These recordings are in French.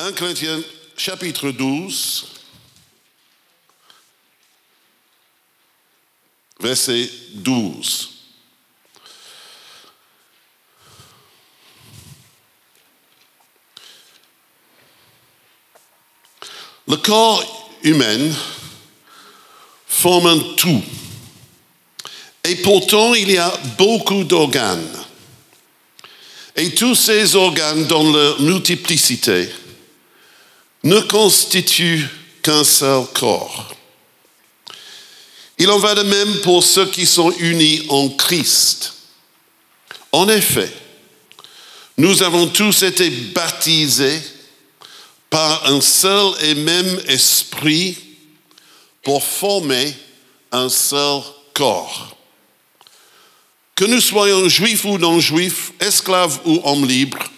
1 Corinthiens chapitre 12, verset 12. Le corps humain forme un tout. Et pourtant, il y a beaucoup d'organes. Et tous ces organes, dans leur multiplicité, ne constituent qu'un seul corps. Il en va de même pour ceux qui sont unis en Christ. En effet, nous avons tous été baptisés par un seul et même esprit pour former un seul corps. Que nous soyons juifs ou non juifs, esclaves ou hommes libres,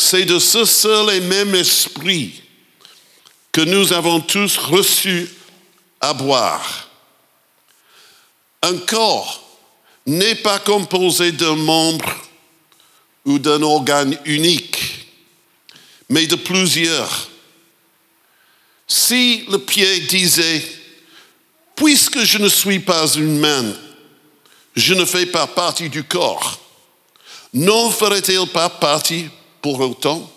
c'est de ce seul et même esprit que nous avons tous reçu à boire. Un corps n'est pas composé d'un membre ou d'un organe unique, mais de plusieurs. Si le pied disait, puisque je ne suis pas une main, je ne fais pas partie du corps, n'en ferait-il pas partie pour autant.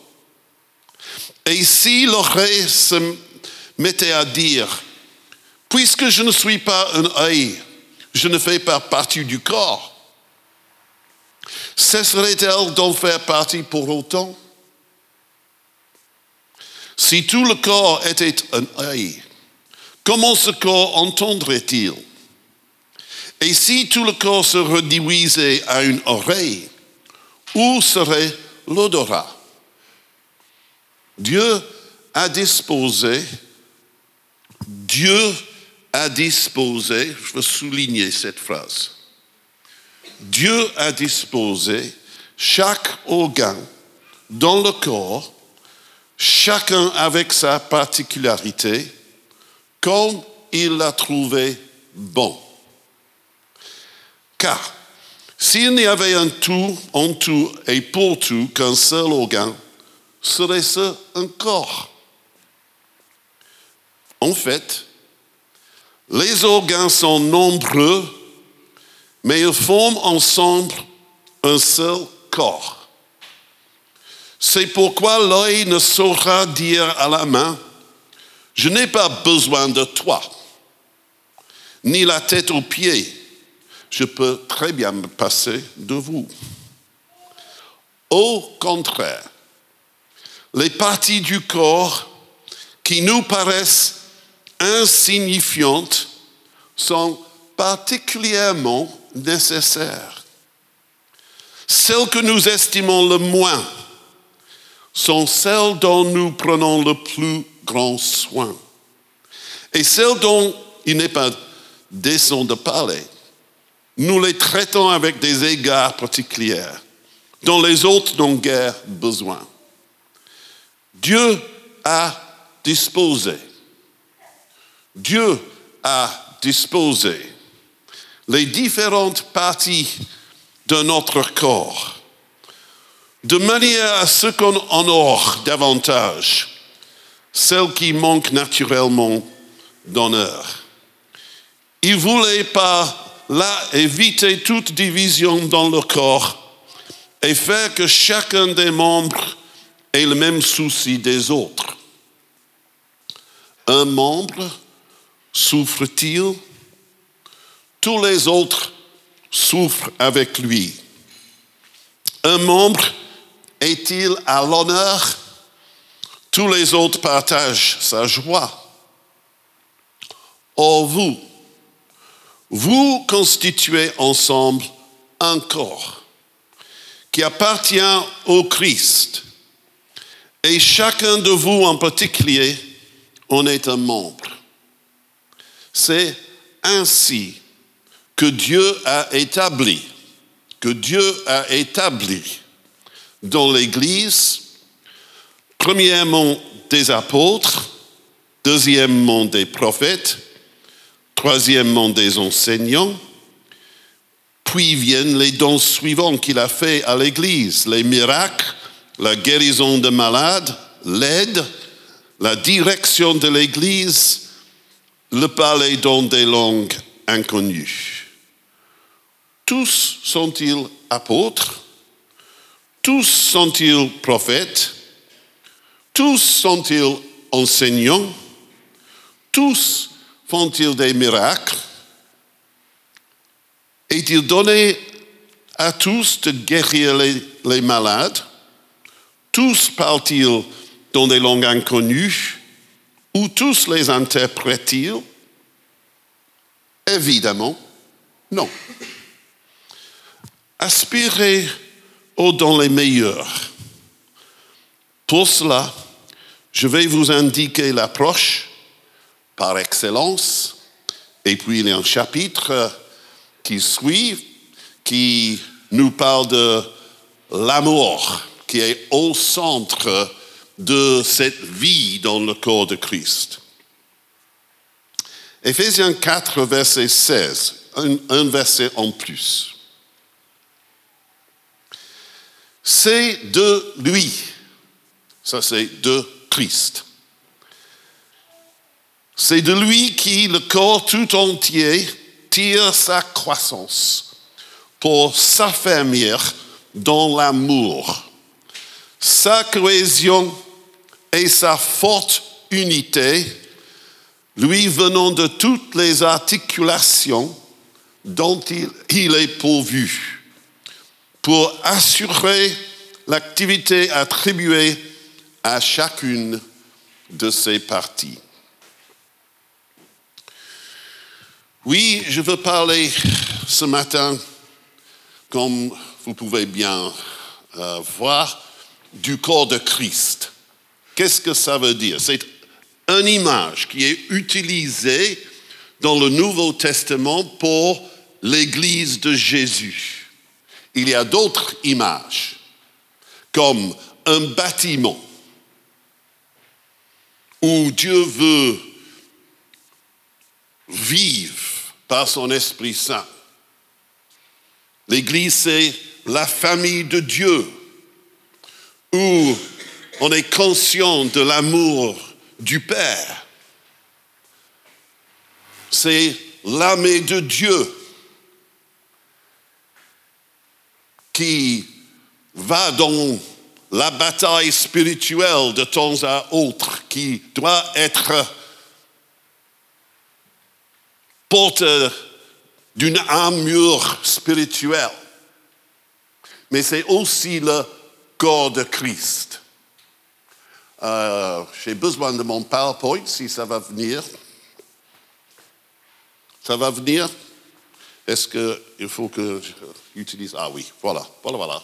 Et si l'oreille se mettait à dire, puisque je ne suis pas un œil, je ne fais pas partie du corps, cesserait-elle d'en faire partie pour autant? Si tout le corps était un œil, comment ce corps entendrait-il? Et si tout le corps se réduisait à une oreille, où serait l'odorat Dieu a disposé, Dieu a disposé, je veux souligner cette phrase, Dieu a disposé chaque organe dans le corps, chacun avec sa particularité, comme il l'a trouvé bon. Car s'il n'y avait un tout, en tout et pour tout qu'un seul organe, serait-ce un corps? En fait, les organes sont nombreux, mais ils forment ensemble un seul corps. C'est pourquoi l'œil ne saura dire à la main, je n'ai pas besoin de toi, ni la tête aux pieds, je peux très bien me passer de vous. Au contraire, les parties du corps qui nous paraissent insignifiantes sont particulièrement nécessaires. Celles que nous estimons le moins sont celles dont nous prenons le plus grand soin. Et celles dont il n'est pas décent de parler, nous les traitons avec des égards particuliers dont les autres n'ont guère besoin. Dieu a disposé Dieu a disposé les différentes parties de notre corps de manière à ce qu'on honore davantage celles qui manquent naturellement d'honneur. Il voulait par là éviter toute division dans le corps et faire que chacun des membres ait le même souci des autres. Un membre souffre-t-il? Tous les autres souffrent avec lui. Un membre est-il à l'honneur? Tous les autres partagent sa joie. Or vous, vous constituez ensemble un corps qui appartient au Christ. Et chacun de vous en particulier en est un membre. C'est ainsi que Dieu a établi, que Dieu a établi dans l'Église, premièrement des apôtres, deuxièmement des prophètes, troisièmement des enseignants, puis viennent les dons suivants qu'il a fait à l'Église, les miracles, la guérison de malades, l'aide, la direction de l'Église, le parler dans des langues inconnues. Tous sont-ils apôtres? Tous sont-ils prophètes? Tous sont-ils enseignants? Tous font-ils des miracles Est-il donné à tous de guérir les, malades Tous parlent-ils dans des langues inconnues Ou tous les interprètent-ils Évidemment, non. Aspirez aux dons les meilleurs. Pour cela, je vais vous indiquer l'approche par excellence. Et puis il y a un chapitre qui suit qui nous parle de l'amour qui est au centre de cette vie dans le corps de Christ. Éphésiens 4, verset 16, un, un verset en plus. C'est de lui, ça c'est de Christ. C'est de lui qui, le corps tout entier, tire sa croissance pour s'affermir dans l'amour, sa cohésion et sa forte unité, lui venant de toutes les articulations dont il, il est pourvu, pour assurer l'activité attribuée à chacune de ses parties. Oui, je veux parler ce matin, comme vous pouvez bien euh, voir, du corps de Christ. Qu'est-ce que ça veut dire? C'est une image qui est utilisée dans le Nouveau Testament pour l'Église de Jésus. Il y a d'autres images, comme un bâtiment où Dieu veut vivre son Esprit Saint. L'Église, c'est la famille de Dieu, où on est conscient de l'amour du Père. C'est l'armée de Dieu qui va dans la bataille spirituelle de temps à autre, qui doit être porte d'une armure spirituelle. Mais c'est aussi le corps de Christ. Euh, j'ai besoin de mon PowerPoint si ça va venir. Ça va venir? Est-ce qu'il faut que j'utilise Ah oui, voilà, voilà, voilà.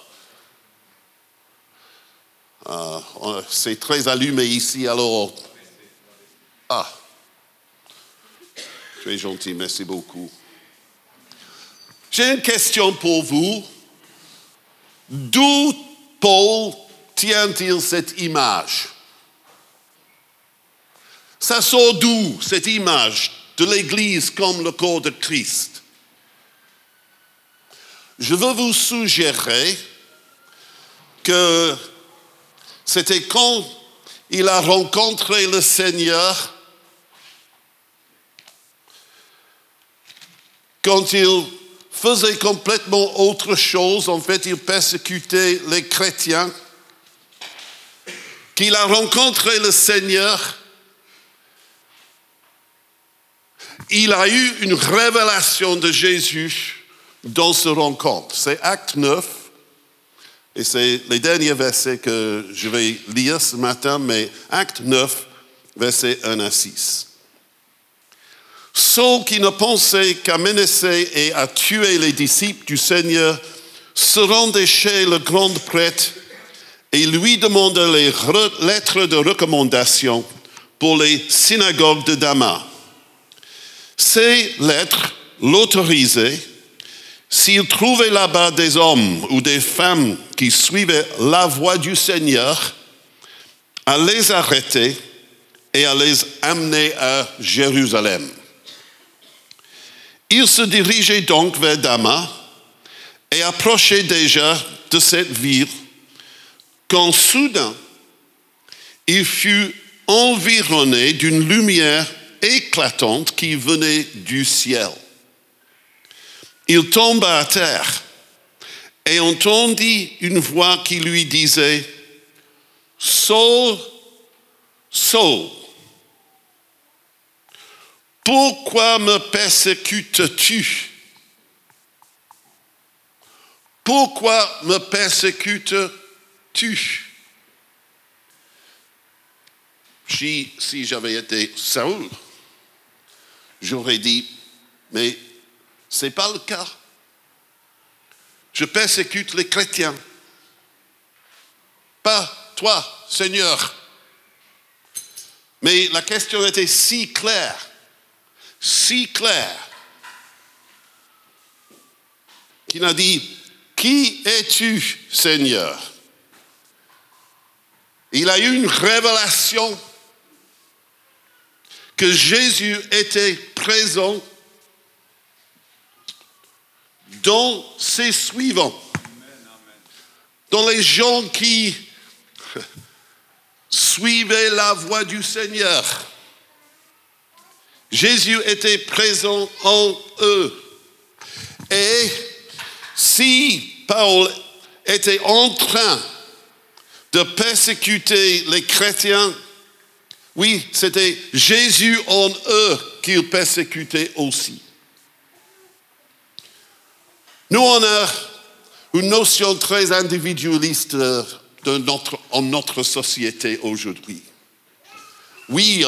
Euh, c'est très allumé ici, alors. Ah. Gentil, merci beaucoup. J'ai une question pour vous. D'où Paul tient-il cette image? Ça sort d'où cette image de l'Église comme le corps de Christ? Je veux vous suggérer que c'était quand il a rencontré le Seigneur quand il faisait complètement autre chose, en fait, il persécutait les chrétiens, qu'il a rencontré le Seigneur, il a eu une révélation de Jésus dans ce rencontre. C'est Acte 9, et c'est les derniers versets que je vais lire ce matin, mais Acte 9, versets 1 à 6. Ceux qui ne pensaient qu'à menacer et à tuer les disciples du Seigneur se rendaient chez le grand prêtre et lui demandaient les lettres de recommandation pour les synagogues de Damas. Ces lettres l'autorisaient s'il trouvait là-bas des hommes ou des femmes qui suivaient la voie du Seigneur, à les arrêter et à les amener à Jérusalem. Il se dirigeait donc vers Damas et approchait déjà de cette ville quand soudain, il fut environné d'une lumière éclatante qui venait du ciel. Il tomba à terre et entendit une voix qui lui disait, Saul, Saul, pourquoi me persécutes-tu? Pourquoi me persécutes-tu? Si, si j'avais été Saul, j'aurais dit, mais ce n'est pas le cas. Je persécute les chrétiens. Pas toi, Seigneur. Mais la question était si claire, si claire, qu'il a dit, qui es-tu, Seigneur? Il a eu une révélation que Jésus était présent dans ses suivants, dans les gens qui suivaient la voie du Seigneur. Jésus était présent en eux. Et si Paul était en train de persécuter les chrétiens, oui, c'était Jésus en eux qu'il persécutait aussi. Nous, on a une notion très individualiste de notre, en notre société aujourd'hui. Oui,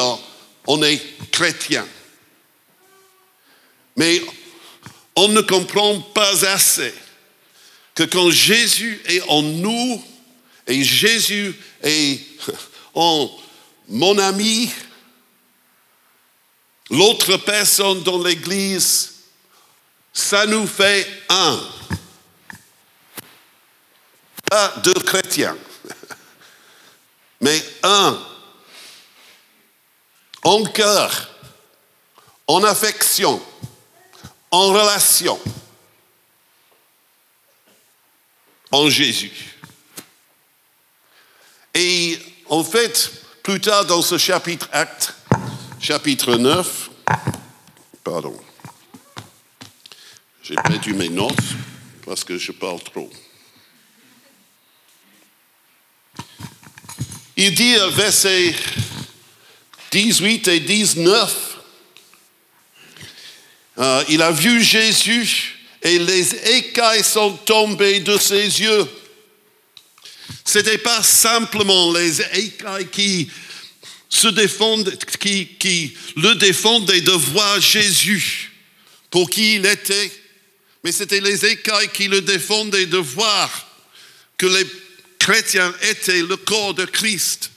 est chrétien, mais on ne comprend pas assez que quand Jésus est en nous et Jésus est en mon ami, l'autre personne dans l'Église, ça nous fait un. Pas deux chrétiens, mais un. En cœur, en affection, en relation, en Jésus. Et en fait, plus tard dans ce chapitre acte, chapitre 9, pardon, j'ai perdu mes notes parce que je parle trop. Il dit, verset 18 et 19, euh, il a vu Jésus et les écailles sont tombées de ses yeux. Ce n'était pas simplement les écailles qui se défendent, qui, qui le défendaient de voir Jésus pour qui il était, mais c'était les écailles qui le défendaient de voir que les chrétiens étaient le corps de Christ.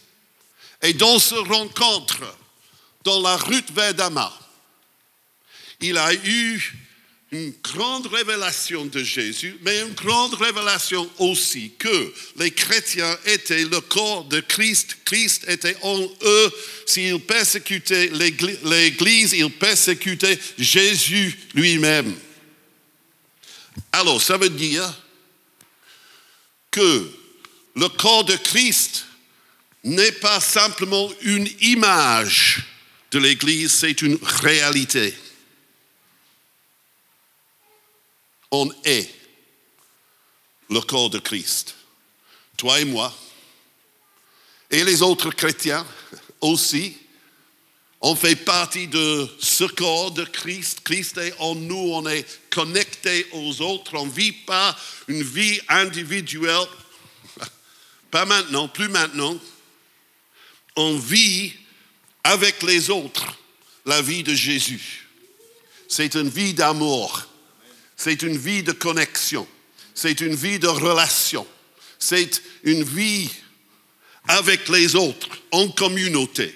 Et dans ce rencontre, dans la route vers Damas, il a eu une grande révélation de Jésus, mais une grande révélation aussi que les chrétiens étaient le corps de Christ. Christ était en eux. S'ils persécutaient l'Église, ils persécutaient Jésus lui-même. Alors, ça veut dire que le corps de Christ n'est pas simplement une image de l'Église, c'est une réalité. On est le corps de Christ. Toi et moi, et les autres chrétiens aussi, on fait partie de ce corps de Christ. Christ est en nous, on est connecté aux autres. On ne vit pas une vie individuelle. Pas maintenant, plus maintenant. On vit avec les autres la vie de Jésus. C'est une vie d'amour. C'est une vie de connexion. C'est une vie de relation. C'est une vie avec les autres, en communauté.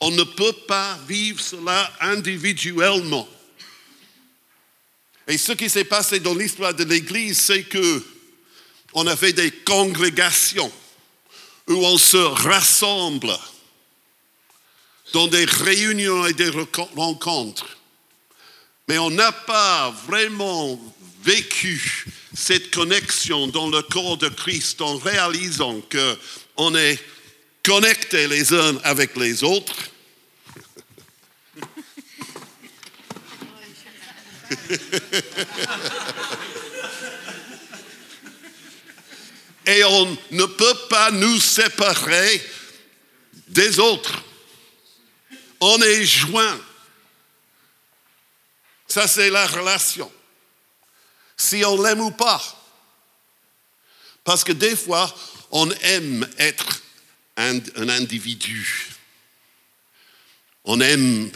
On ne peut pas vivre cela individuellement. Et ce qui s'est passé dans l'histoire de l'Église, c'est que on a fait des congrégations où on se rassemble dans des réunions et des rencontres. Mais on n'a pas vraiment vécu cette connexion dans le corps de Christ en réalisant qu'on est connectés les uns avec les autres. Et on ne peut pas nous séparer des autres. On est joints. Ça, c'est la relation. Si on l'aime ou pas. Parce que des fois, on aime être un, un individu. On aime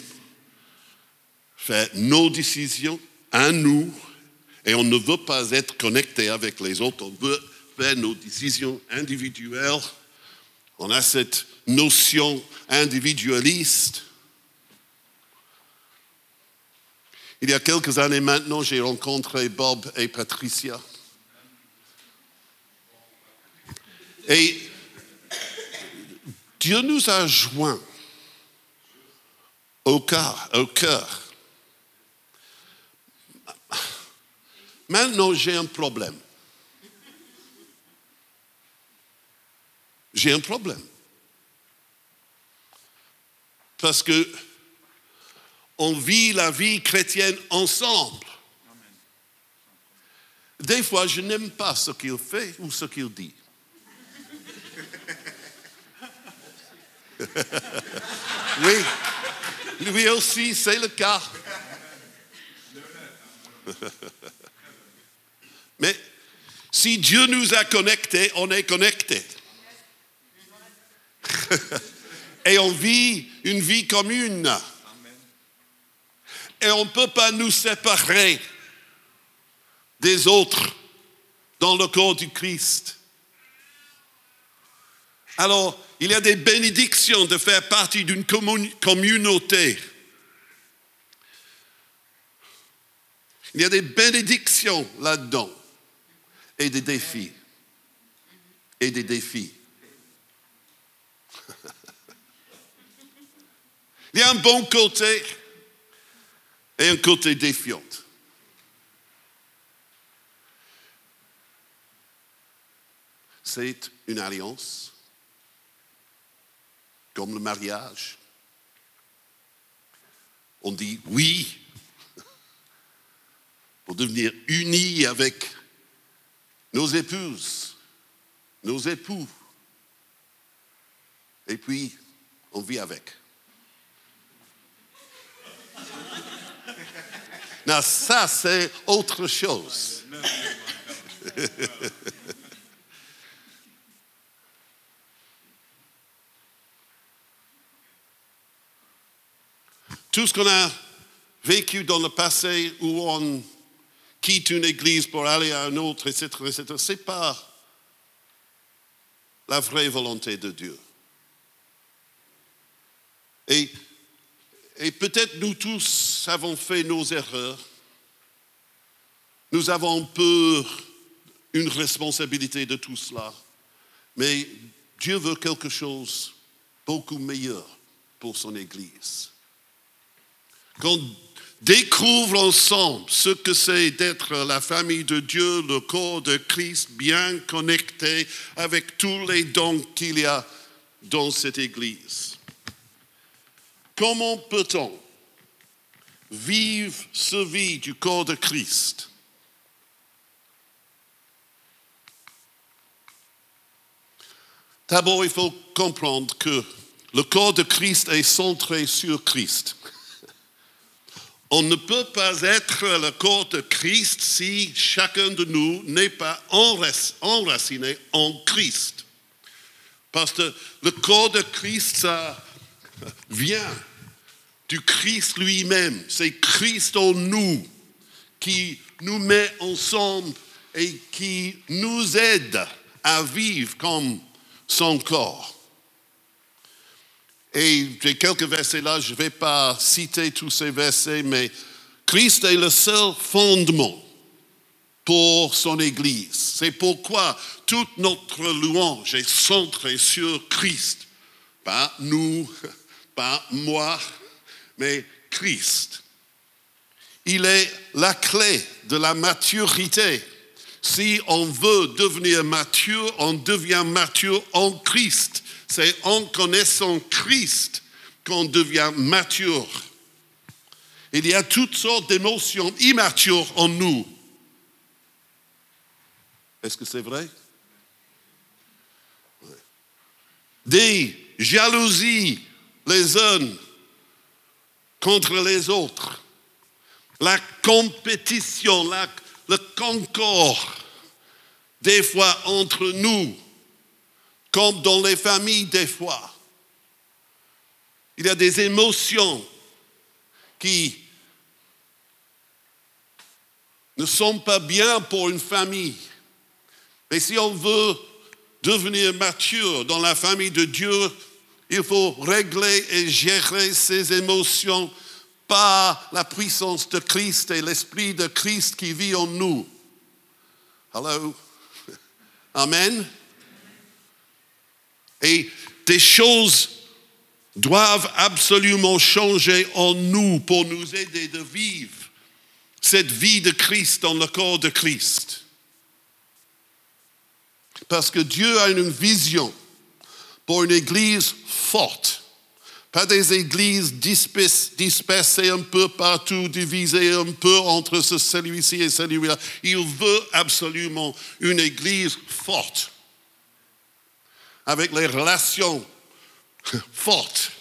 faire nos décisions à nous et on ne veut pas être connecté avec les autres. On veut nos décisions individuelles. On a cette notion individualiste. Il y a quelques années maintenant, j'ai rencontré Bob et Patricia. Et Dieu nous a joints au cœur. Au cœur. Maintenant, j'ai un problème. J'ai un problème. Parce que on vit la vie chrétienne ensemble. Des fois, je n'aime pas ce qu'il fait ou ce qu'il dit. oui, lui aussi, c'est le cas. Mais si Dieu nous a connectés, on est connectés. Et on vit une vie commune. Et on ne peut pas nous séparer des autres dans le corps du Christ. Alors, il y a des bénédictions de faire partie d'une communauté. Il y a des bénédictions là-dedans et des défis. Et des défis. Il y a un bon côté et un côté défiant. C'est une alliance, comme le mariage. On dit oui pour devenir unis avec nos épouses, nos époux. Et puis, on vit avec. Non, ça, c'est autre chose. Tout ce qu'on a vécu dans le passé où on quitte une église pour aller à une autre, etc., etc., ce n'est pas la vraie volonté de Dieu. Et et peut-être nous tous avons fait nos erreurs. Nous avons un peu une responsabilité de tout cela. Mais Dieu veut quelque chose beaucoup meilleur pour son Église. Qu'on découvre ensemble ce que c'est d'être la famille de Dieu, le corps de Christ, bien connecté avec tous les dons qu'il y a dans cette Église. Comment peut-on vivre ce vie du corps de Christ? D'abord, il faut comprendre que le corps de Christ est centré sur Christ. On ne peut pas être le corps de Christ si chacun de nous n'est pas enraciné en Christ. Parce que le corps de Christ, ça vient du Christ lui-même. C'est Christ en nous qui nous met ensemble et qui nous aide à vivre comme son corps. Et j'ai quelques versets là, je ne vais pas citer tous ces versets, mais Christ est le seul fondement pour son Église. C'est pourquoi toute notre louange est centrée sur Christ. Pas nous, pas moi, mais Christ. Il est la clé de la maturité. Si on veut devenir mature, on devient mature en Christ. C'est en connaissant Christ qu'on devient mature. Il y a toutes sortes d'émotions immatures en nous. Est-ce que c'est vrai? Des jalousies les uns contre les autres, la compétition, le concours, des fois entre nous, comme dans les familles des fois. Il y a des émotions qui ne sont pas bien pour une famille. Mais si on veut devenir mature dans la famille de Dieu, il faut régler et gérer ses émotions par la puissance de Christ et l'Esprit de Christ qui vit en nous. Hello? Amen? Et des choses doivent absolument changer en nous pour nous aider de vivre cette vie de Christ dans le corps de Christ. Parce que Dieu a une vision pour une église forte. Pas des églises dispersées un peu partout, divisées un peu entre celui-ci et celui-là. Il veut absolument une église forte, avec les relations fortes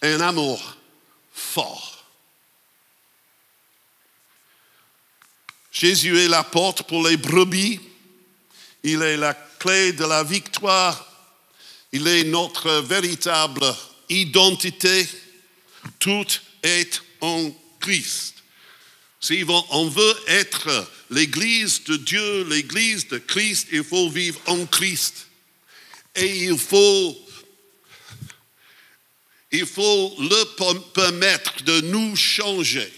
et un amour fort. Jésus est la porte pour les brebis. Il est la clé de la victoire il est notre véritable identité. Tout est en Christ. Si on veut être l'Église de Dieu, l'Église de Christ, il faut vivre en Christ. Et il faut, il le permettre de nous changer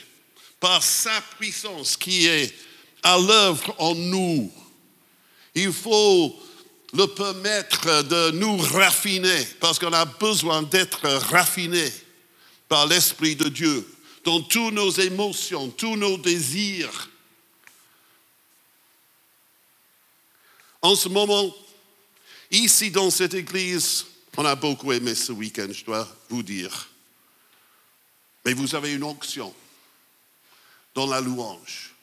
par sa puissance qui est à l'œuvre en nous. Il faut le permettre de nous raffiner, parce qu'on a besoin d'être raffiné par l'Esprit de Dieu dans toutes nos émotions, tous nos désirs. En ce moment, ici dans cette église, on a beaucoup aimé ce week-end, je dois vous dire. Mais vous avez une onction dans la louange.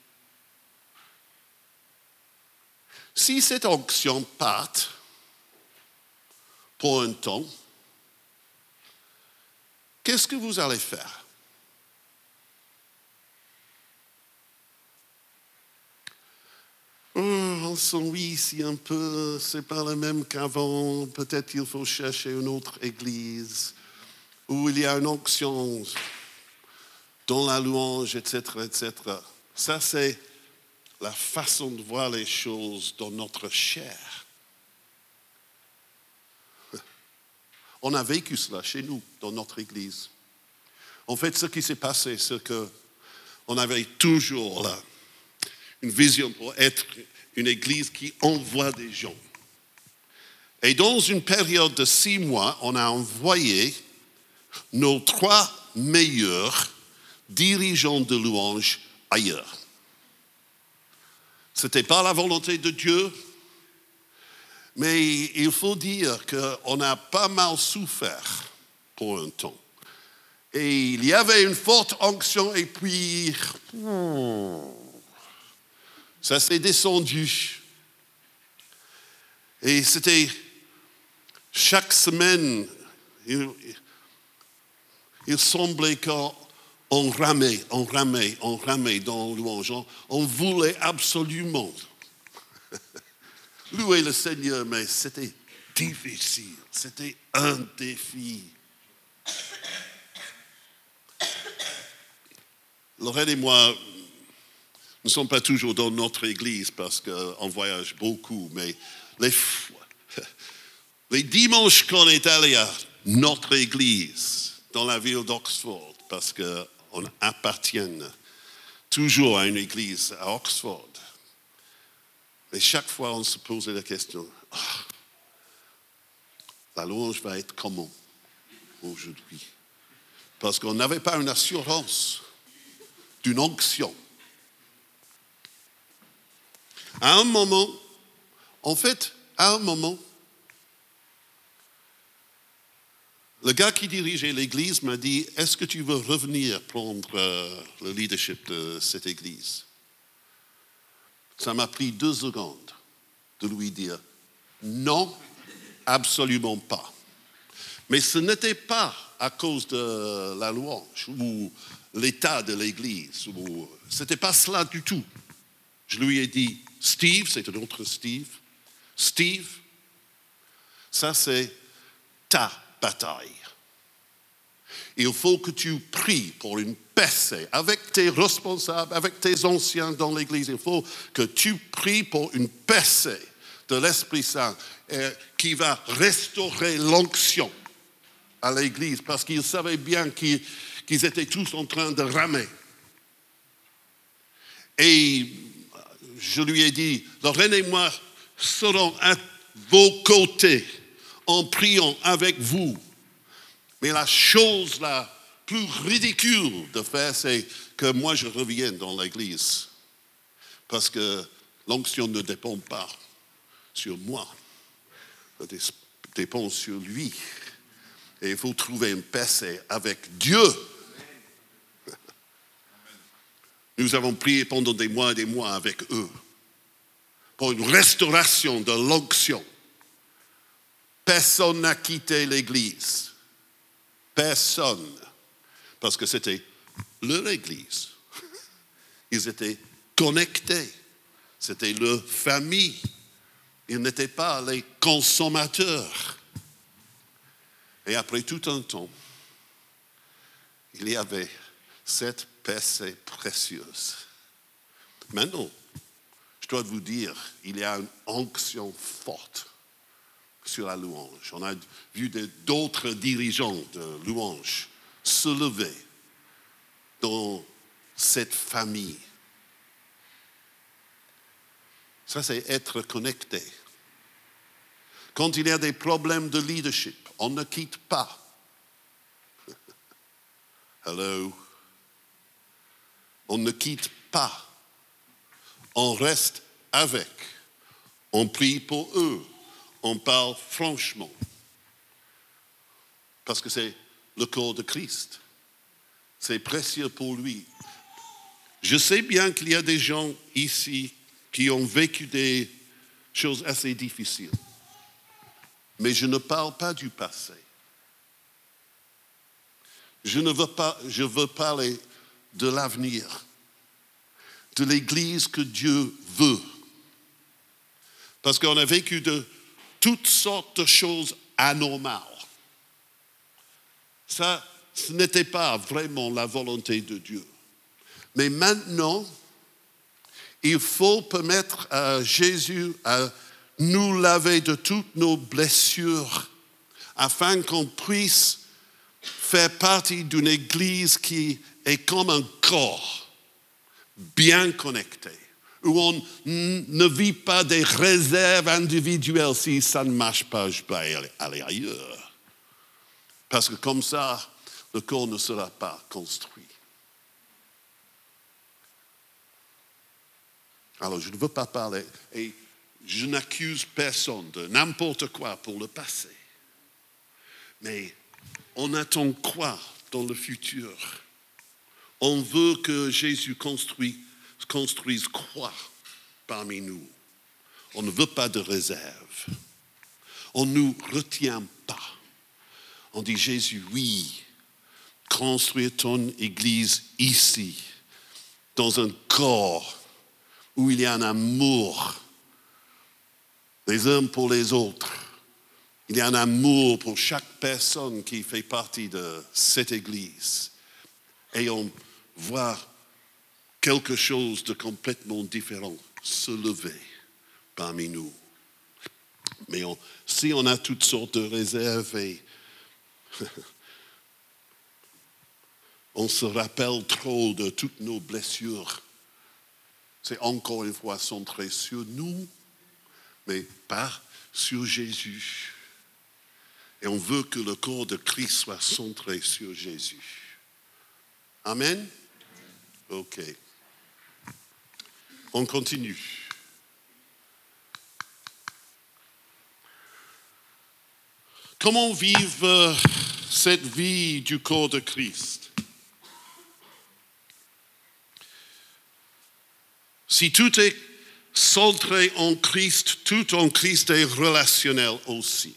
Si cette onction part pour un temps, qu'est-ce que vous allez faire? Hum, On s'ennuie ici un peu, c'est pas le même qu'avant, peut-être qu'il faut chercher une autre église où il y a une onction dans la louange, etc., etc. Ça, c'est la façon de voir les choses dans notre chair. On a vécu cela chez nous, dans notre Église. En fait, ce qui s'est passé, c'est que on avait toujours une vision pour être une Église qui envoie des gens. Et dans une période de six mois, on a envoyé nos trois meilleurs dirigeants de louange ailleurs. Ce n'était pas la volonté de Dieu, mais il faut dire qu'on a pas mal souffert pour un temps. Et il y avait une forte onction et puis hmm, ça s'est descendu. Et c'était chaque semaine, il, il semblait qu'on on ramait, on ramait, on ramait dans louange. On, voulait absolument louer le Seigneur, mais c'était difficile, c'était un défi. Lorraine et moi ne sommes pas toujours dans notre église parce qu'on voyage beaucoup, mais les, les dimanches qu'on est allé à notre église dans la ville d'Oxford, parce que on appartienne toujours à une église à Oxford. Mais chaque fois, on se posait la question, ah, la louange va être comment aujourd'hui? Parce qu'on n'avait pas une assurance d'une onction. À un moment, en fait, à un moment, le gars qui dirigeait l'église m'a dit, est-ce que tu veux revenir prendre euh, le leadership de cette église? Ça m'a pris deux secondes de lui dire, non, absolument pas. Mais ce n'était pas à cause de la louange ou l'état de l'église. Ce n'était pas cela du tout. Je lui ai dit, Steve, c'est un autre Steve, Steve, ça c'est ta Il faut que tu pries pour une paix avec tes responsables, avec tes anciens dans l'Église. Il faut que tu pries pour une paix de l'Esprit Saint euh, qui va restaurer l'onction à l'Église parce qu'il savait bien qu'ils étaient tous en train de ramer. Et je lui ai dit, Lorraine et moi serons à vos côtés en priant avec vous. Mais la chose la plus ridicule de faire, c'est que moi je revienne dans l'Église. Parce que l'onction ne dépend pas sur moi, elle dépend sur lui. Et il faut trouver une paix avec Dieu. Nous avons prié pendant des mois et des mois avec eux pour une restauration de l'onction. Personne n'a quitté l'Église. Personne. Parce que c'était leur Église. Ils étaient connectés. C'était leur famille. Ils n'étaient pas les consommateurs. Et après tout un temps, il y avait cette paix précieuse. Maintenant, je dois vous dire, il y a une onction forte sur la louange. On a vu d'autres dirigeants de louange se lever dans cette famille. Ça, c'est être connecté. Quand il y a des problèmes de leadership, on ne quitte pas. Hello? On ne quitte pas. On reste avec. On prie pour eux on parle franchement. Parce que c'est le corps de Christ. C'est précieux pour lui. Je sais bien qu'il y a des gens ici qui ont vécu des choses assez difficiles. Mais je ne parle pas du passé. Je ne veux pas, je veux parler de l'avenir, de l'Église que Dieu veut. Parce qu'on a vécu de toutes sortes de choses anormales. Ça, ce n'était pas vraiment la volonté de Dieu. Mais maintenant, il faut permettre à Jésus à nous laver de toutes nos blessures afin qu'on puisse faire partie d'une église qui est comme un corps bien connecté où on ne vit pas des réserves individuelles. Si ça ne marche pas, je peux aller ailleurs. Parce que comme ça, le corps ne sera pas construit. Alors, je ne veux pas parler, et je n'accuse personne de n'importe quoi pour le passé. Mais on attend quoi dans le futur? On veut que Jésus construise construisent quoi parmi nous? On ne veut pas de réserve. On ne nous retient pas. On dit Jésus, oui, construire ton église ici, dans un corps où il y a un amour les uns pour les autres. Il y a un amour pour chaque personne qui fait partie de cette église. Et on voit quelque chose de complètement différent se lever parmi nous. Mais si on a toutes sortes de réserves et on se rappelle trop de toutes nos blessures, c'est encore une fois centré sur nous, mais pas sur Jésus. Et on veut que le corps de Christ soit centré sur Jésus. Amen? OK. On continue. Comment vivre cette vie du corps de Christ? Si tout est centré en Christ, tout en Christ est relationnel aussi.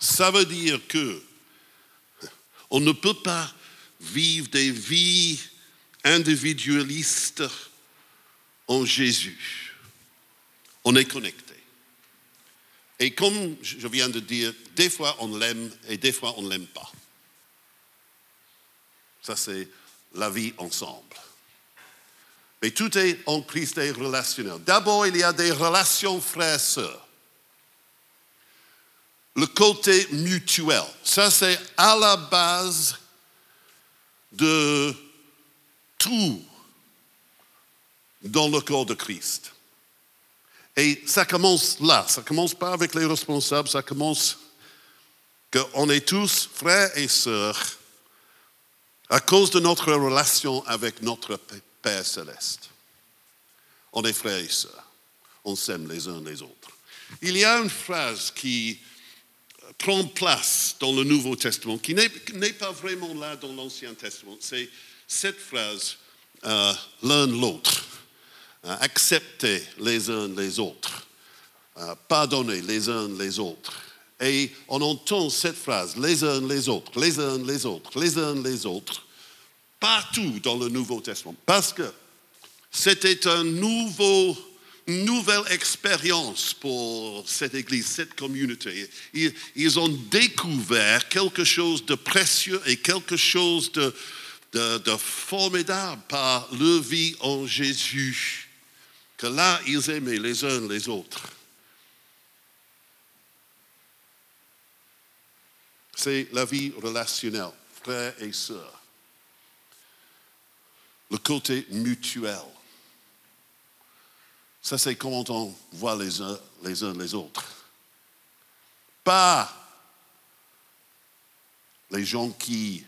Ça veut dire que on ne peut pas vivre des vies individualistes en Jésus. On est connecté. Et comme je viens de dire, des fois on l'aime et des fois on ne l'aime pas. Ça, c'est la vie ensemble. Mais tout est en Christ et relationnel. D'abord, il y a des relations frères-sœurs. Le côté mutuel. Ça, c'est à la base de tout dans le corps de Christ. Et ça commence là, ça commence pas avec les responsables, ça commence qu'on est tous frères et sœurs à cause de notre relation avec notre Père céleste. On est frères et sœurs, on s'aime les uns les autres. Il y a une phrase qui prend place dans le Nouveau Testament, qui n'est pas vraiment là dans l'Ancien Testament, c'est cette phrase, euh, l'un l'autre. Accepter les uns les autres, pardonner les uns les autres. Et on entend cette phrase, les uns les autres, les uns les autres, les uns les autres, partout dans le Nouveau Testament. Parce que c'était un nouveau, nouvelle expérience pour cette Église, cette communauté. Ils, ont découvert quelque chose de précieux et quelque chose de, de, de formidable par leur vie en Jésus que là, ils aimaient les uns les autres. C'est la vie relationnelle, frères et sœurs. Le côté mutuel. Ça, c'est comment on voit les uns les, uns les autres. Pas les gens qui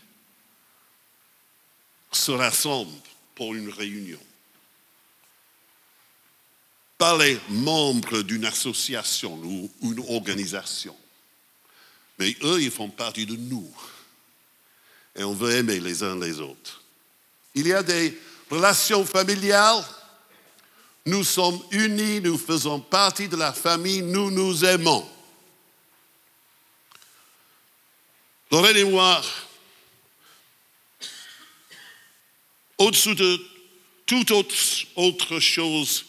se rassemblent pour une réunion les membres d'une association ou une organisation. Mais eux, ils font partie de nous. Et on veut aimer les uns les autres. Il y a des relations familiales. Nous sommes unis, nous faisons partie de la famille, nous nous aimons. Lorraine et moi, au-dessous de toute autre, autre chose,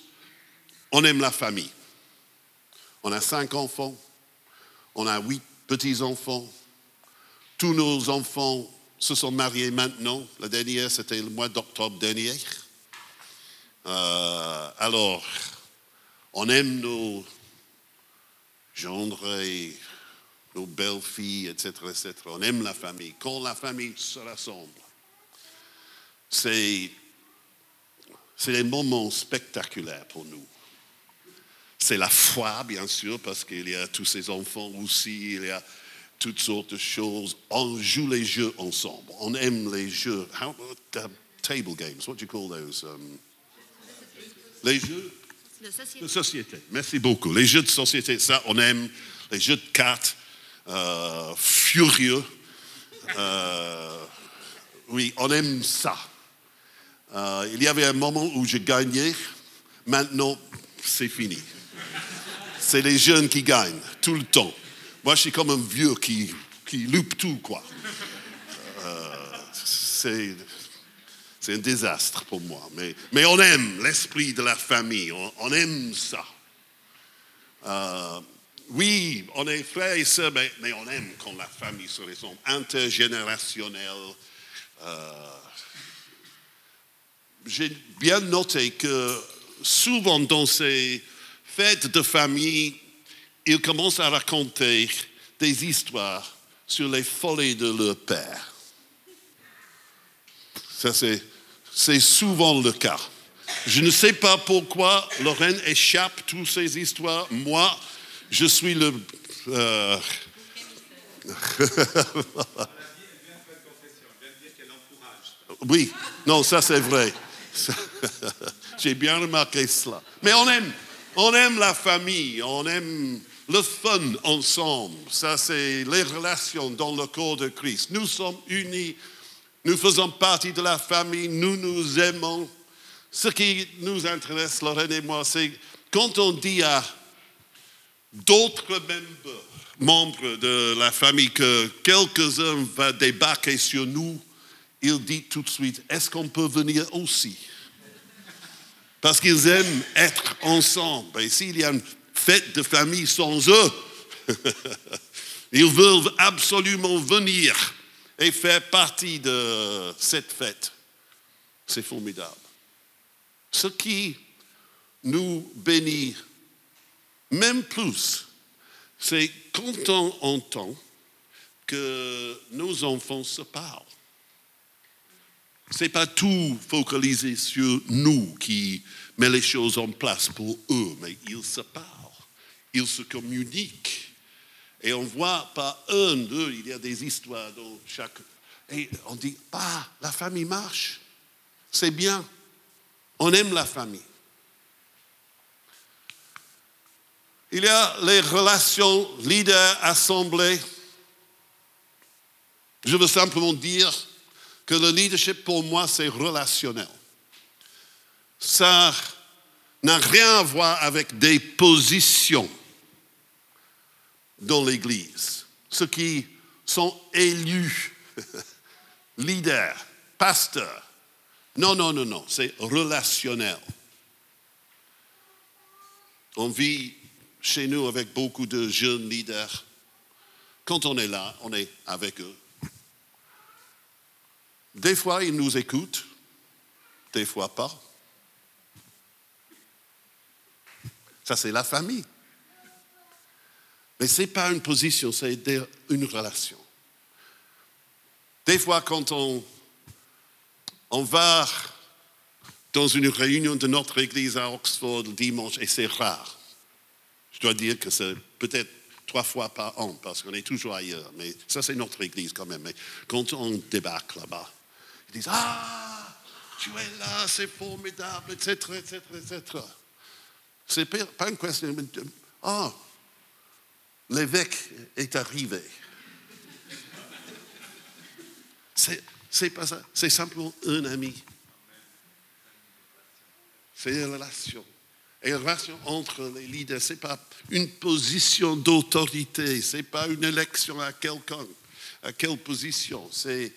on aime la famille. On a cinq enfants, on a huit petits-enfants. Tous nos enfants se sont mariés maintenant. La dernière, c'était le mois d'octobre dernier. Euh, alors, on aime nos gendres nos belles-filles, etc., etc. On aime la famille. Quand la famille se rassemble, c'est, c'est des moments spectaculaires pour nous. C'est la foi, bien sûr, parce qu'il y a tous ces enfants aussi, il y a toutes sortes de choses. On joue les jeux ensemble. On aime les jeux. How, uh, table games, what do you call those? Um, les jeux? De société. Merci beaucoup. Les jeux de société, ça, on aime. Les jeux de cartes, euh, furieux. Euh, oui, on aime ça. Euh, il y avait un moment où j'ai gagné. Maintenant, c'est fini c'est les jeunes qui gagnent tout le temps. Moi, je suis comme un vieux qui, qui loupe tout, quoi. Euh, c'est, c'est un désastre pour moi. Mais, mais on aime l'esprit de la famille. On, aime ça. Euh, oui, on est frères et sœurs, mais, mais, on aime quand la famille se ressemble. Intergénérationnelle. Euh, j'ai bien noté que souvent dans ces fête de famille, ils commencent à raconter des histoires sur les folies de leur père. Ça, c'est souvent le cas. Je ne sais pas pourquoi Lorraine échappe toutes ces histoires. Moi, je suis le... Euh... oui, non, ça c'est vrai. J'ai bien remarqué cela. Mais on aime, on aime la famille, on aime le fun ensemble. Ça, c'est les relations dans le corps de Christ. Nous sommes unis, nous faisons partie de la famille, nous nous aimons. Ce qui nous intéresse, Lorraine et moi, c'est quand on dit à d'autres membres de la famille que quelques-uns vont débarquer sur nous, il dit tout de suite, est-ce qu'on peut venir aussi? Parce qu'ils aiment être ensemble. Et s'il y a une fête de famille sans eux, ils veulent absolument venir et faire partie de cette fête. C'est formidable. Ce qui nous bénit même plus, c'est quand on entend que nos enfants se parlent. Ce n'est pas tout focalisé sur nous qui met les choses en place pour eux, mais ils se parlent, ils se communiquent. Et on voit pas un d'eux, il y a des histoires dans chaque. Et on dit, ah, la famille marche, c'est bien, on aime la famille. Il y a les relations leader-assemblée. Je veux simplement dire que le leadership pour moi, c'est relationnel. Ça n'a rien à voir avec des positions dans l'Église. Ceux qui sont élus, leaders, pasteurs. Non, non, non, non, c'est relationnel. On vit chez nous avec beaucoup de jeunes leaders. Quand on est là, on est avec eux. Des fois, ils nous écoutent, des fois pas. Ça, c'est la famille. Mais ce n'est pas une position, c'est une relation. Des fois, quand on, on va dans une réunion de notre église à Oxford le dimanche, et c'est rare, je dois dire que c'est peut-être trois fois par an, parce qu'on est toujours ailleurs, mais ça c'est notre église quand même. Mais quand on débarque là-bas, ils disent Ah, tu es là, c'est formidable, etc., etc., etc. C'est pas une question. Ah, l'évêque est arrivé. C'est pas ça, c'est simplement un ami. C'est une relation. Et la relation entre les leaders, ce n'est pas une position d'autorité, ce n'est pas une élection à quelqu'un, à quelle position, c'est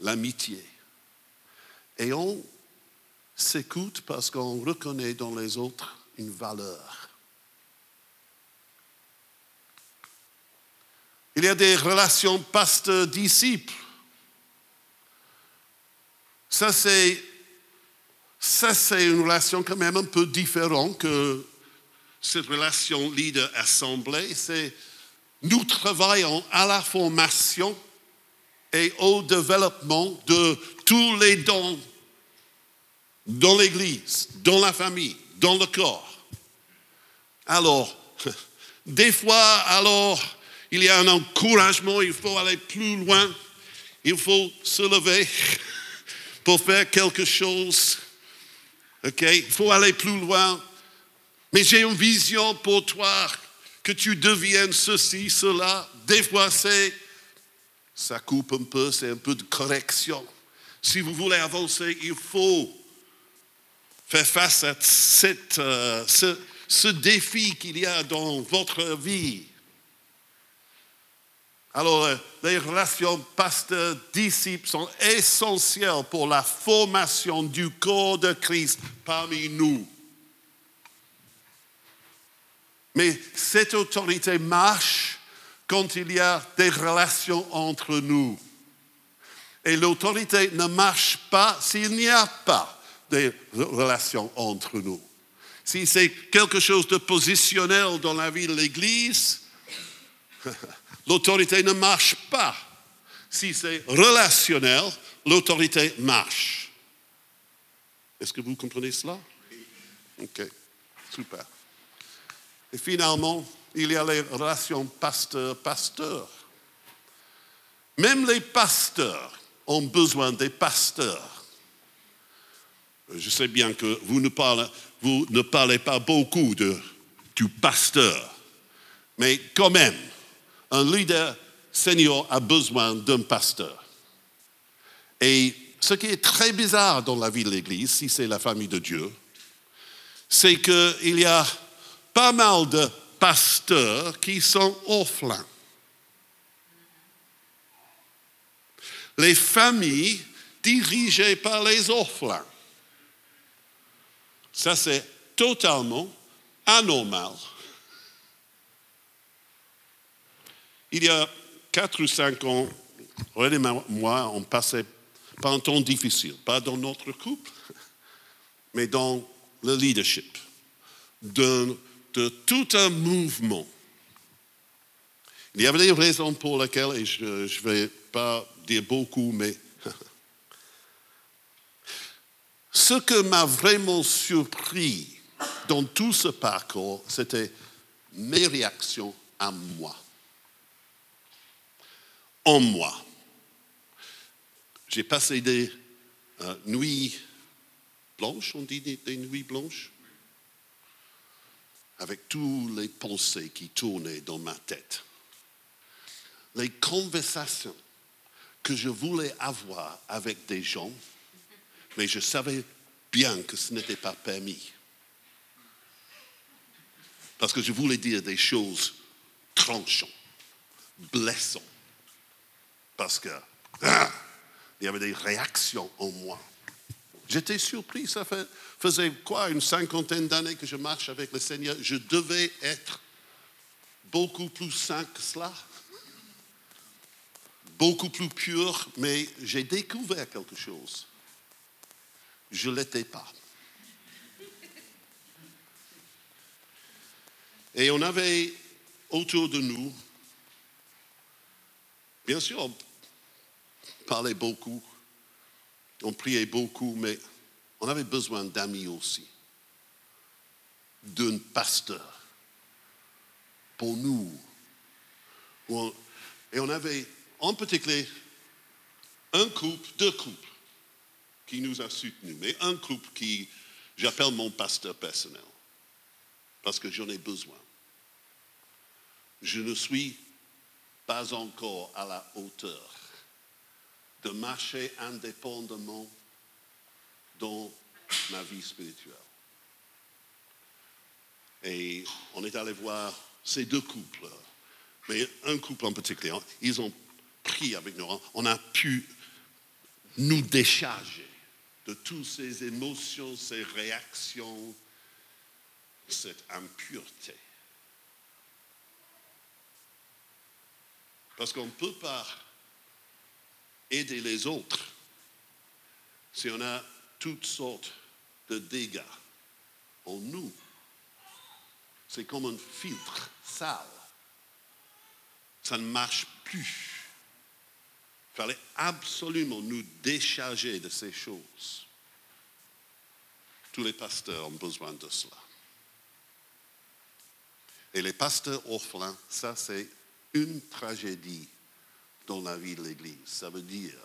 l'amitié. Et on s'écoute parce qu'on reconnaît dans les autres une valeur. Il y a des relations pasteur-disciple. Ça, c'est ça, c'est une relation quand même un peu différente que cette relation leader-assemblée. C'est nous travaillons à la formation et au développement de tous les dons dans l'Église, dans la famille, dans le corps. Alors, des fois, alors, il y a un encouragement, il faut aller plus loin, il faut se lever pour faire quelque chose. OK? Il faut aller plus loin. Mais j'ai une vision pour toi, que tu deviennes ceci, cela. Des fois, c'est, ça coupe un peu, c'est un peu de correction. Si vous voulez avancer, il faut faire face à euh, ce, ce défi qu'il y a dans votre vie. Alors, euh, les relations pasteur-disciple sont essentielles pour la formation du corps de Christ parmi nous. Mais cette autorité marche quand il y a des relations entre nous. Et l'autorité ne marche pas s'il n'y a pas de relations entre nous. Si c'est quelque chose de positionnel dans la vie de l'Église, l'autorité ne marche pas. Si c'est relationnel, l'autorité marche. Est-ce que vous comprenez cela? Ok, super. Et finalement, il y a les relations pasteur-pasteur. Même les pasteurs ont besoin des pasteurs. Je sais bien que vous ne parlez, pas beaucoup du pasteur, Mais quand même, un leader senior a besoin d'un pasteur. Et ce qui est très bizarre dans la vie de l'Église, si c'est la famille de Dieu, c'est qu'il y a pas mal de pasteurs qui sont orphelins. Les familles dirigées par les orphelins. Ça, c'est totalement anormal. Il y a quatre ou cinq ans, René et moi, on passait par un temps difficile, pas dans notre couple, mais dans le leadership de, de tout un mouvement. Il y avait des raisons pour lesquelles, et je ne vais pas dire beaucoup, mais ce que m'a vraiment surpris dans tout ce parcours, c'était mes réactions à moi. En moi. J'ai passé des euh, nuits blanches, on dit des, nuits blanches, avec toutes les pensées qui tournaient dans ma tête. Les conversations que je voulais avoir avec des gens, mais je savais bien que ce n'était pas permis. Parce que je voulais dire des choses tranchantes, blessantes. Parce que il y avait des réactions en moi. J'étais surpris, ça faisait quoi, une cinquantaine d'années que je marche avec le Seigneur. Je devais être beaucoup plus saint que cela, beaucoup plus pur, mais j'ai découvert quelque chose. Je ne l'étais pas. Et on avait autour de nous, bien sûr, on parlait beaucoup, on priait beaucoup, mais on avait besoin d'amis aussi, d'un pasteur pour nous. Et on avait en particulier un couple, deux couples qui nous a soutenus, mais un couple qui j'appelle mon pasteur personnel parce que j'en ai besoin. Je ne suis pas encore à la hauteur de marcher indépendamment dans ma vie spirituelle. Et on est allé voir ces deux couples, mais un couple en particulier, ils ont pris avec nous, on a pu nous décharger de toutes ces émotions, ces réactions, cette impureté. Parce qu'on ne peut pas aider les autres si on a toutes sortes de dégâts en nous. C'est comme un filtre sale. Ça ne marche plus. Il fallait absolument nous décharger de ces choses. Tous les pasteurs ont besoin de cela. Et les pasteurs orphelins, ça c'est une tragédie dans la vie de l'Église. Ça veut dire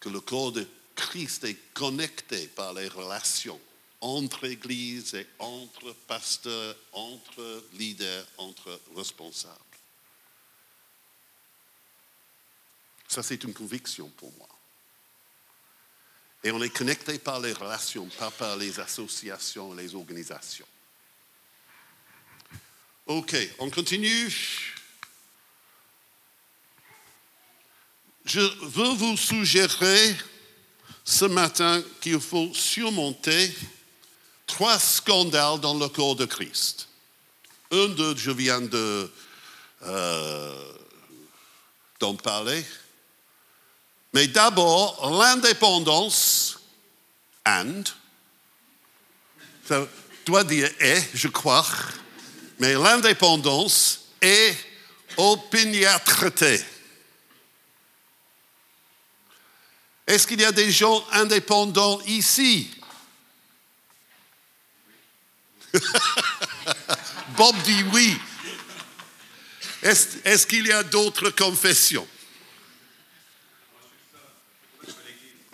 que le corps de Christ est connecté par les relations entre Église et entre pasteurs, entre leaders, entre responsables. Ça, c'est une conviction pour moi. Et on est connecté par les relations, pas par les associations, les organisations. OK, on continue. Je veux vous suggérer ce matin qu'il faut surmonter trois scandales dans le corps de Christ. Un d'eux, je viens de, euh, d'en parler. Mais d'abord, l'indépendance, and, ça doit dire et, je crois, mais l'indépendance et opiniâtreté. Est-ce qu'il y a des gens indépendants ici? Bob dit oui. Est-ce qu'il y a d'autres confessions?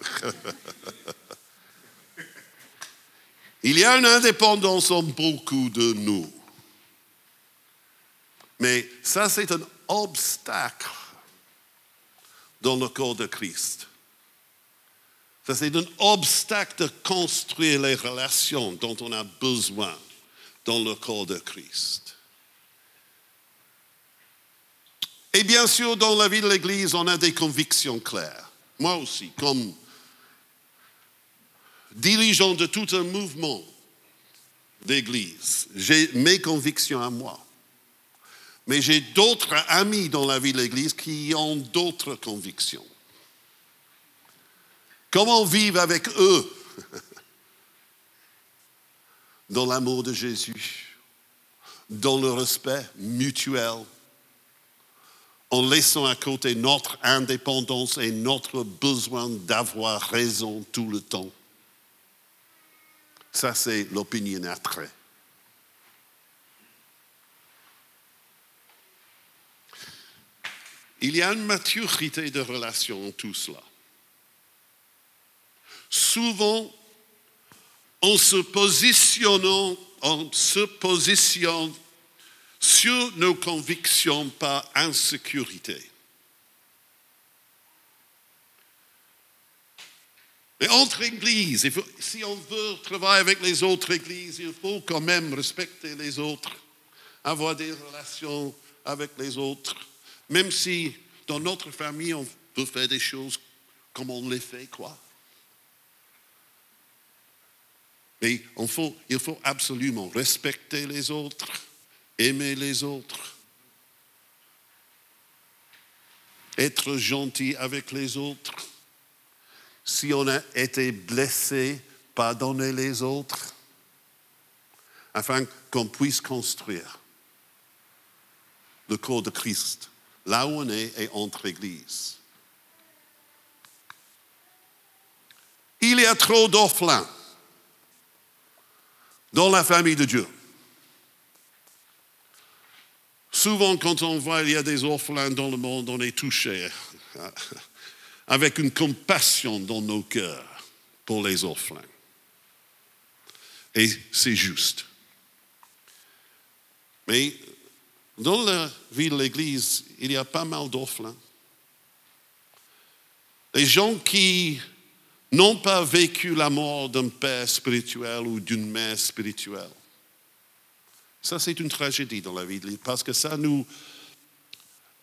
Il y a une indépendance en beaucoup de nous. Mais ça, c'est un obstacle dans le corps de Christ. Ça, c'est un obstacle de construire les relations dont on a besoin dans le corps de Christ. Et bien sûr, dans la vie de l'Église, on a des convictions claires. Moi aussi, comme dirigeant de tout un mouvement d'Église, j'ai mes convictions à moi. Mais j'ai d'autres amis dans la vie de l'Église qui ont d'autres convictions. Comment vivre avec eux dans l'amour de Jésus, dans le respect mutuel, en laissant à côté notre indépendance et notre besoin d'avoir raison tout le temps? Ça, c'est l'opiniâtreté. Il y a une maturité de relation en tout cela. Souvent, en se positionnant, en se positionnant sur nos convictions par insécurité. Mais entre églises, si on veut travailler avec les autres églises, il faut quand même respecter les autres, avoir des relations avec les autres, même si dans notre famille on peut faire des choses comme on les fait, quoi. Mais il faut absolument respecter les autres, aimer les autres, être gentil avec les autres. Si on a été blessé, pardonner les autres, afin qu'on puisse construire le corps de Christ, là où on est et entre églises. Il y a trop d'orphelins dans la famille de Dieu. Souvent, quand on voit il y a des orphelins dans le monde, on est touché avec une compassion dans nos cœurs pour les orphelins. Et c'est juste. Mais dans la vie de l'Église, il y a pas mal d'orphelins. Les gens qui n'ont pas vécu la mort d'un père spirituel ou d'une mère spirituelle. Ça, c'est une tragédie dans la vie, parce que ça nous.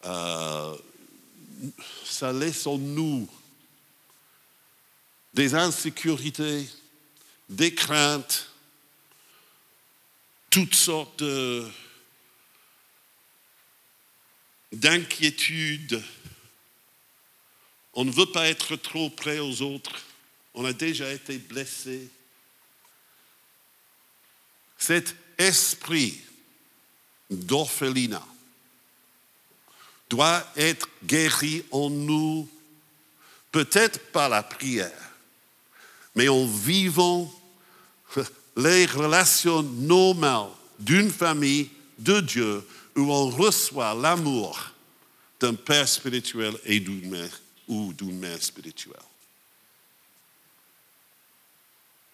Euh, ça laisse en nous des insécurités, des craintes, toutes sortes d'inquiétudes. On ne veut pas être trop près aux autres on a déjà été blessé. Cet esprit d'orphelinat doit être guéri en nous, peut-être par la prière, mais en vivant les relations normales d'une famille de Dieu où on reçoit l'amour d'un père spirituel et d'une mère ou d'une mère spirituelle.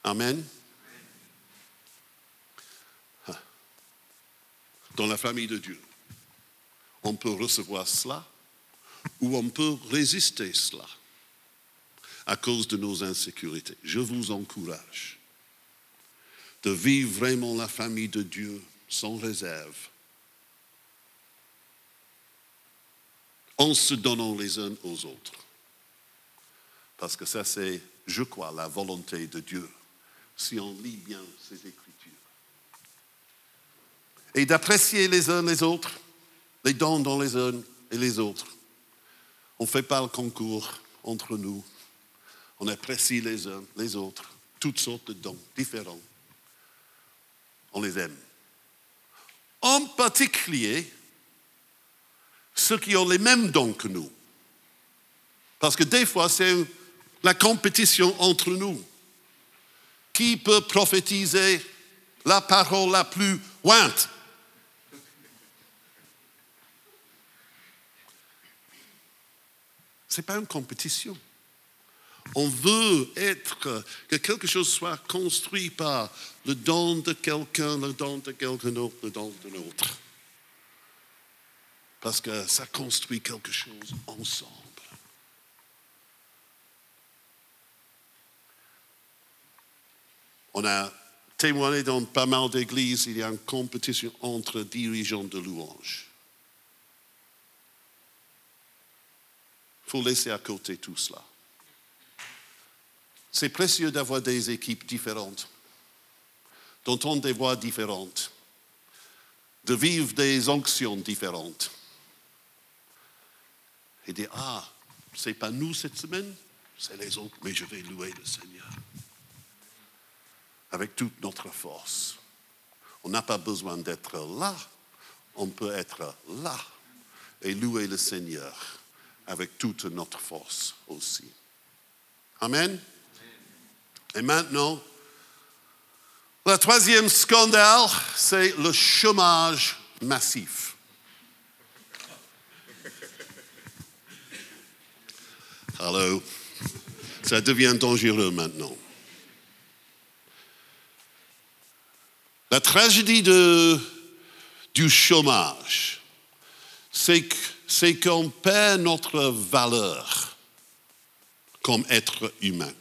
Amen. Dans la famille de Dieu, on peut recevoir cela ou on peut résister cela à cause de nos insécurités. Je vous encourage de vivre vraiment la famille de Dieu sans réserve, en se donnant les uns aux autres. Parce que ça, c'est, je crois, la volonté de Dieu si on lit bien ces Écritures. Et d'apprécier les uns les autres, les dons dans les uns et les autres. On ne fait pas le concours entre nous. On apprécie les uns les autres, toutes sortes de dons différents. On les aime. En particulier, ceux qui ont les mêmes dons que nous. Parce que des fois, c'est la compétition entre nous. Qui peut prophétiser la parole la plus ointe Ce n'est pas une compétition. On veut être, que quelque chose soit construit par le don de quelqu'un, le don de quelqu'un d'autre, le don d'un autre. parce que ça construit quelque chose ensemble. On a témoigné dans pas mal d'églises, il y a une compétition entre dirigeants de louanges. Il faut laisser à côté tout cela. C'est précieux d'avoir des équipes différentes, d'entendre des voix différentes, de vivre des onctions différentes. Et dire, ah, c'est pas nous cette semaine, c'est les autres, mais je vais louer le Seigneur avec toute notre force. On n'a pas besoin d'être là, on peut être là et louer le Seigneur avec toute notre force aussi. Amen? Et maintenant, le troisième scandale, c'est le chômage massif. Allô, ça devient dangereux maintenant. La tragédie de, du chômage, c'est qu'on perd notre valeur comme être humain.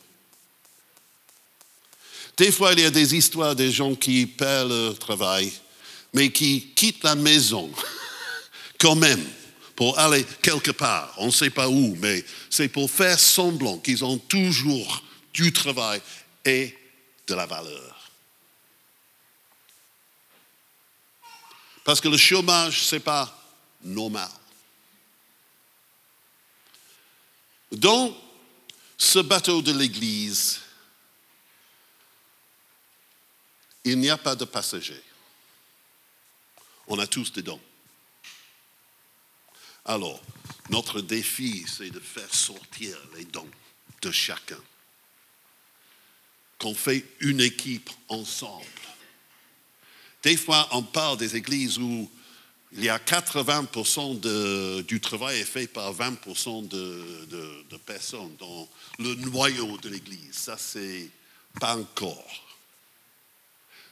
Des fois, il y a des histoires des gens qui perdent leur travail, mais qui quittent la maison quand même pour aller quelque part. On ne sait pas où, mais c'est pour faire semblant qu'ils ont toujours du travail et de la valeur. Parce que le chômage, ce n'est pas normal. Dans ce bateau de l'Église, il n'y a pas de passagers. On a tous des dons. Alors, notre défi, c'est de faire sortir les dons de chacun. Qu'on fait une équipe ensemble des fois, on parle des églises où il y a 80% du travail fait par 20% de, personnes dans le noyau de l'église. Ça, c'est pas encore.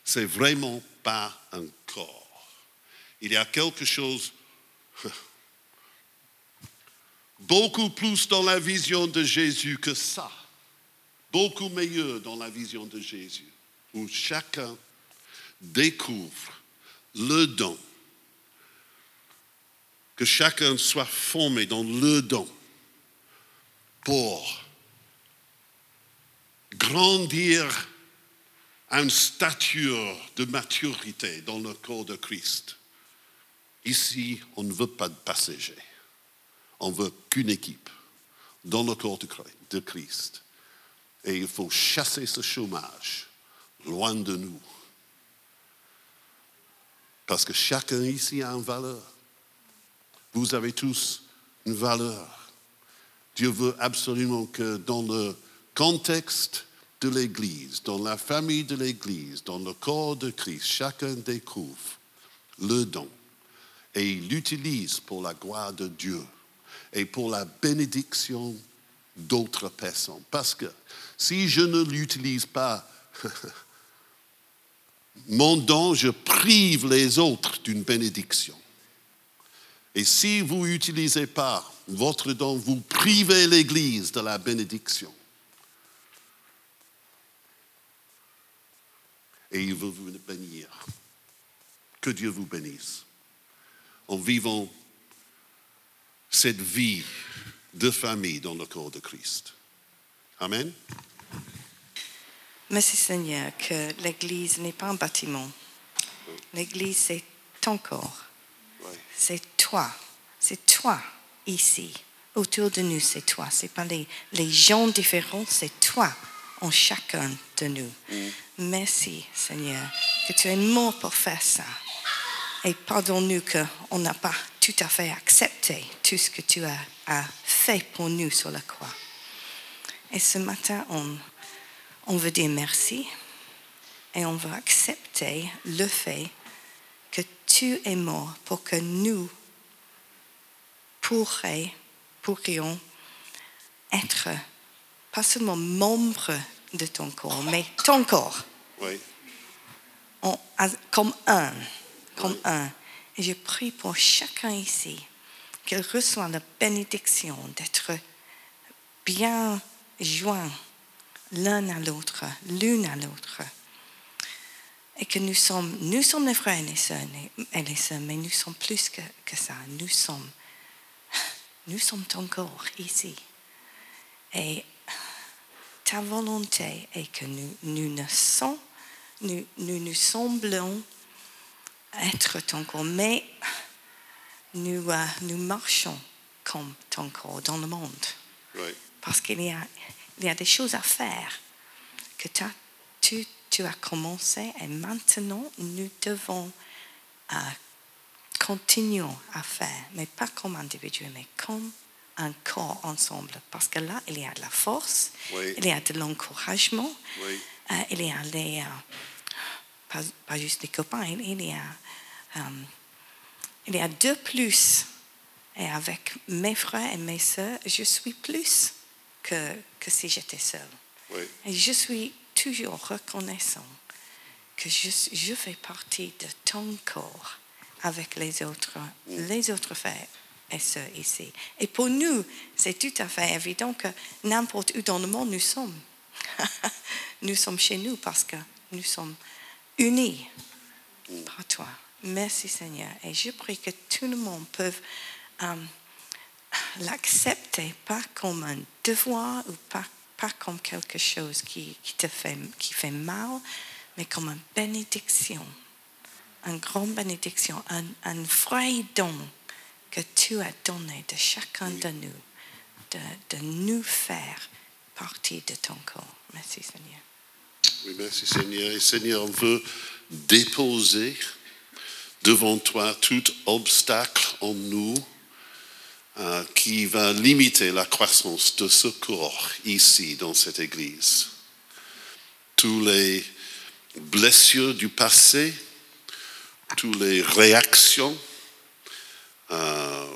C'est vraiment pas encore. Il y a quelque chose beaucoup plus dans la vision de Jésus que ça. Beaucoup meilleur dans la vision de Jésus, où chacun découvre le don, que chacun soit formé dans le don pour grandir à une stature de maturité dans le corps de Christ. Ici, on ne veut pas de passagers. On veut qu'une équipe dans le corps de Christ. Et il faut chasser ce chômage loin de nous. Parce que chacun ici a une valeur. Vous avez tous une valeur. Dieu veut absolument que dans le contexte de l'Église, dans la famille de l'Église, dans le corps de Christ, chacun découvre le don et il l'utilise pour la gloire de Dieu et pour la bénédiction d'autres personnes. Parce que si je ne l'utilise pas mon don, je prive les autres d'une bénédiction. Et si vous n'utilisez pas votre don, vous privez l'Église de la bénédiction. Et il veut vous bénir. Que Dieu vous bénisse. En vivant cette vie de famille dans le corps de Christ. Amen. Merci Seigneur que l'Église n'est pas un bâtiment. L'Église, c'est ton corps. C'est toi. C'est toi ici. Autour de nous, c'est toi. Ce pas les, les gens différents, c'est toi en chacun de nous. Mm. Merci Seigneur que tu es mort pour faire ça. Et pardonne-nous qu'on n'a pas tout à fait accepté tout ce que tu as, as fait pour nous sur la croix. Et ce matin, on on veut dire merci et on veut accepter le fait que tu es mort pour que nous pourrions être pas seulement membres de ton corps, mais ton corps. Oui. comme un. Comme un. Et je prie pour chacun ici qu'elle reçoit la bénédiction d'être bien joints l'un à l'autre, l'une à l'autre. Et que nous sommes, nous sommes les frères et les sœurs, et les sœurs mais nous sommes plus que, que ça. Nous sommes, nous sommes ton corps ici. Et ta volonté est que nous, nous ne sommes, nous, nous nous semblons être ton corps, mais nous, euh, nous marchons comme ton corps dans le monde. Right. Parce qu'il y a, il y a des choses à faire que tu, tu as commencé et maintenant nous devons euh, continuer à faire, mais pas comme individu, mais comme un corps ensemble. Parce que là, il y a de la force, Oui. il y a de l'encouragement, Oui. euh, il y a les, euh, pas, pas juste les copains, il, y a, euh, il y a deux plus. Et avec mes frères et mes sœurs, je suis plus que, que si j'étais seule. Oui. Et je suis toujours reconnaissant que je, je fais partie de ton corps avec les autres, les autres frères et sœurs ici. Et pour nous, c'est tout à fait évident que n'importe où dans le monde nous sommes. nous sommes chez nous parce que nous sommes unis par toi. Merci Seigneur. Et je prie que tout le monde peut euh, l'accepter, pas comme un devoir ou pas, pas comme quelque chose qui, te fait, qui fait mal, mais comme une bénédiction, une grande bénédiction, un, un vrai don que tu as donné de chacun de nous, de, de nous faire partie de ton corps. Merci Seigneur. Oui, merci Seigneur. Et Seigneur, on veut déposer devant toi tout obstacle en nous euh, qui va limiter la croissance de ce corps ici dans cette église. Tous les blessures du passé, toutes les réactions euh,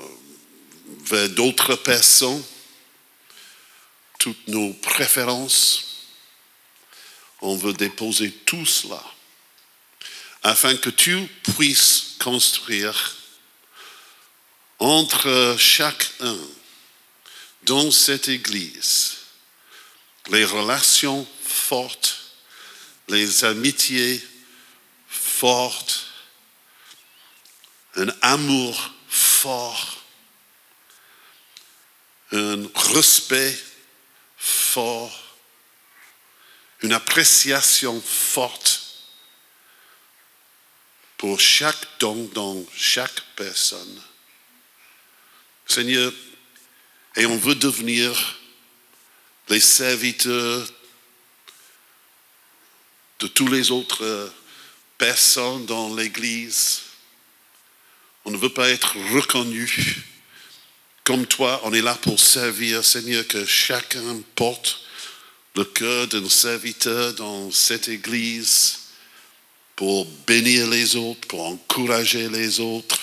vers d'autres personnes, toutes nos préférences, on veut déposer tout cela afin que tu puisses construire entre chacun dans cette Église les relations fortes, les amitiés fortes, un amour fort, un respect fort une appréciation forte pour chaque don dans chaque personne. Seigneur, et on veut devenir les serviteurs de tous les autres personnes dans l'Église. On ne veut pas être reconnu comme toi. On est là pour servir, Seigneur, que chacun porte le cœur d'un serviteur dans cette Église pour bénir les autres, pour encourager les autres,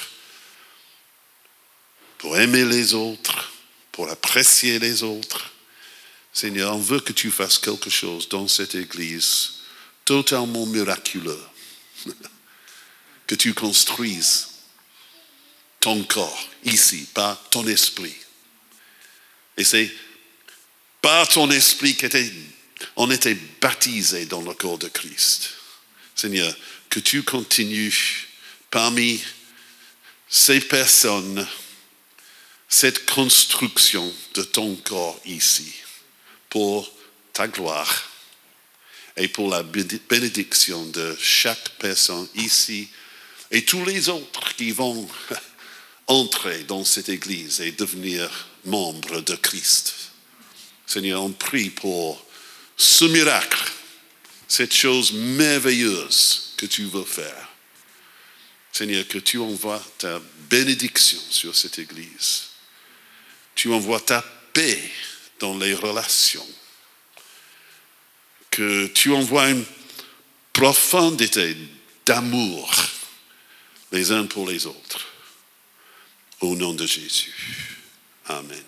pour aimer les autres, pour apprécier les autres. Seigneur, on veut que tu fasses quelque chose dans cette Église totalement miraculeux, que tu construises ton corps ici par ton esprit. Et c'est par ton esprit qu'on était baptisé dans le corps de Christ. Seigneur, que tu continues parmi ces personnes cette construction de ton corps ici pour ta gloire et pour la bénédiction de chaque personne ici et tous les autres qui vont entrer dans cette église et devenir membres de Christ. Seigneur, on prie pour ce miracle, cette chose merveilleuse que tu veux faire. Seigneur, que tu envoies ta bénédiction sur cette Église. Tu envoies ta paix dans les relations. Que tu envoies une profondité d'amour les uns pour les autres. Au nom de Jésus. Amen.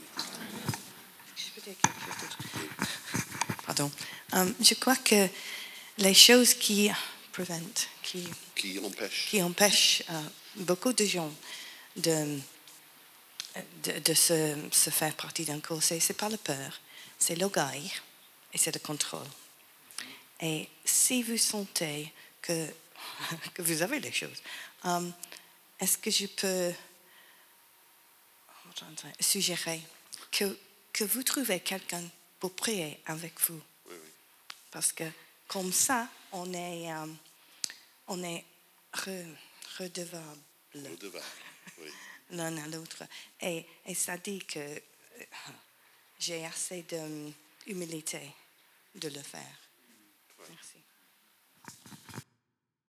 Pardon. Euh, je crois que les choses qui prevent, qui, Qui empêche. qui empêchent euh, beaucoup de gens de, de, de se, se faire partie d'un cours, c'est pas la peur, c'est l'orgueil et c'est le contrôle. Et si vous sentez que, que vous avez les choses, euh, est-ce que je peux suggérer que, que vous trouvez quelqu'un pour prier avec vous? Parce que comme ça, on est, euh, on est re- redevable Redevable, oui. L'un à l'autre. Et, et ça dit que euh, j'ai assez d'humilité de le faire. Merci.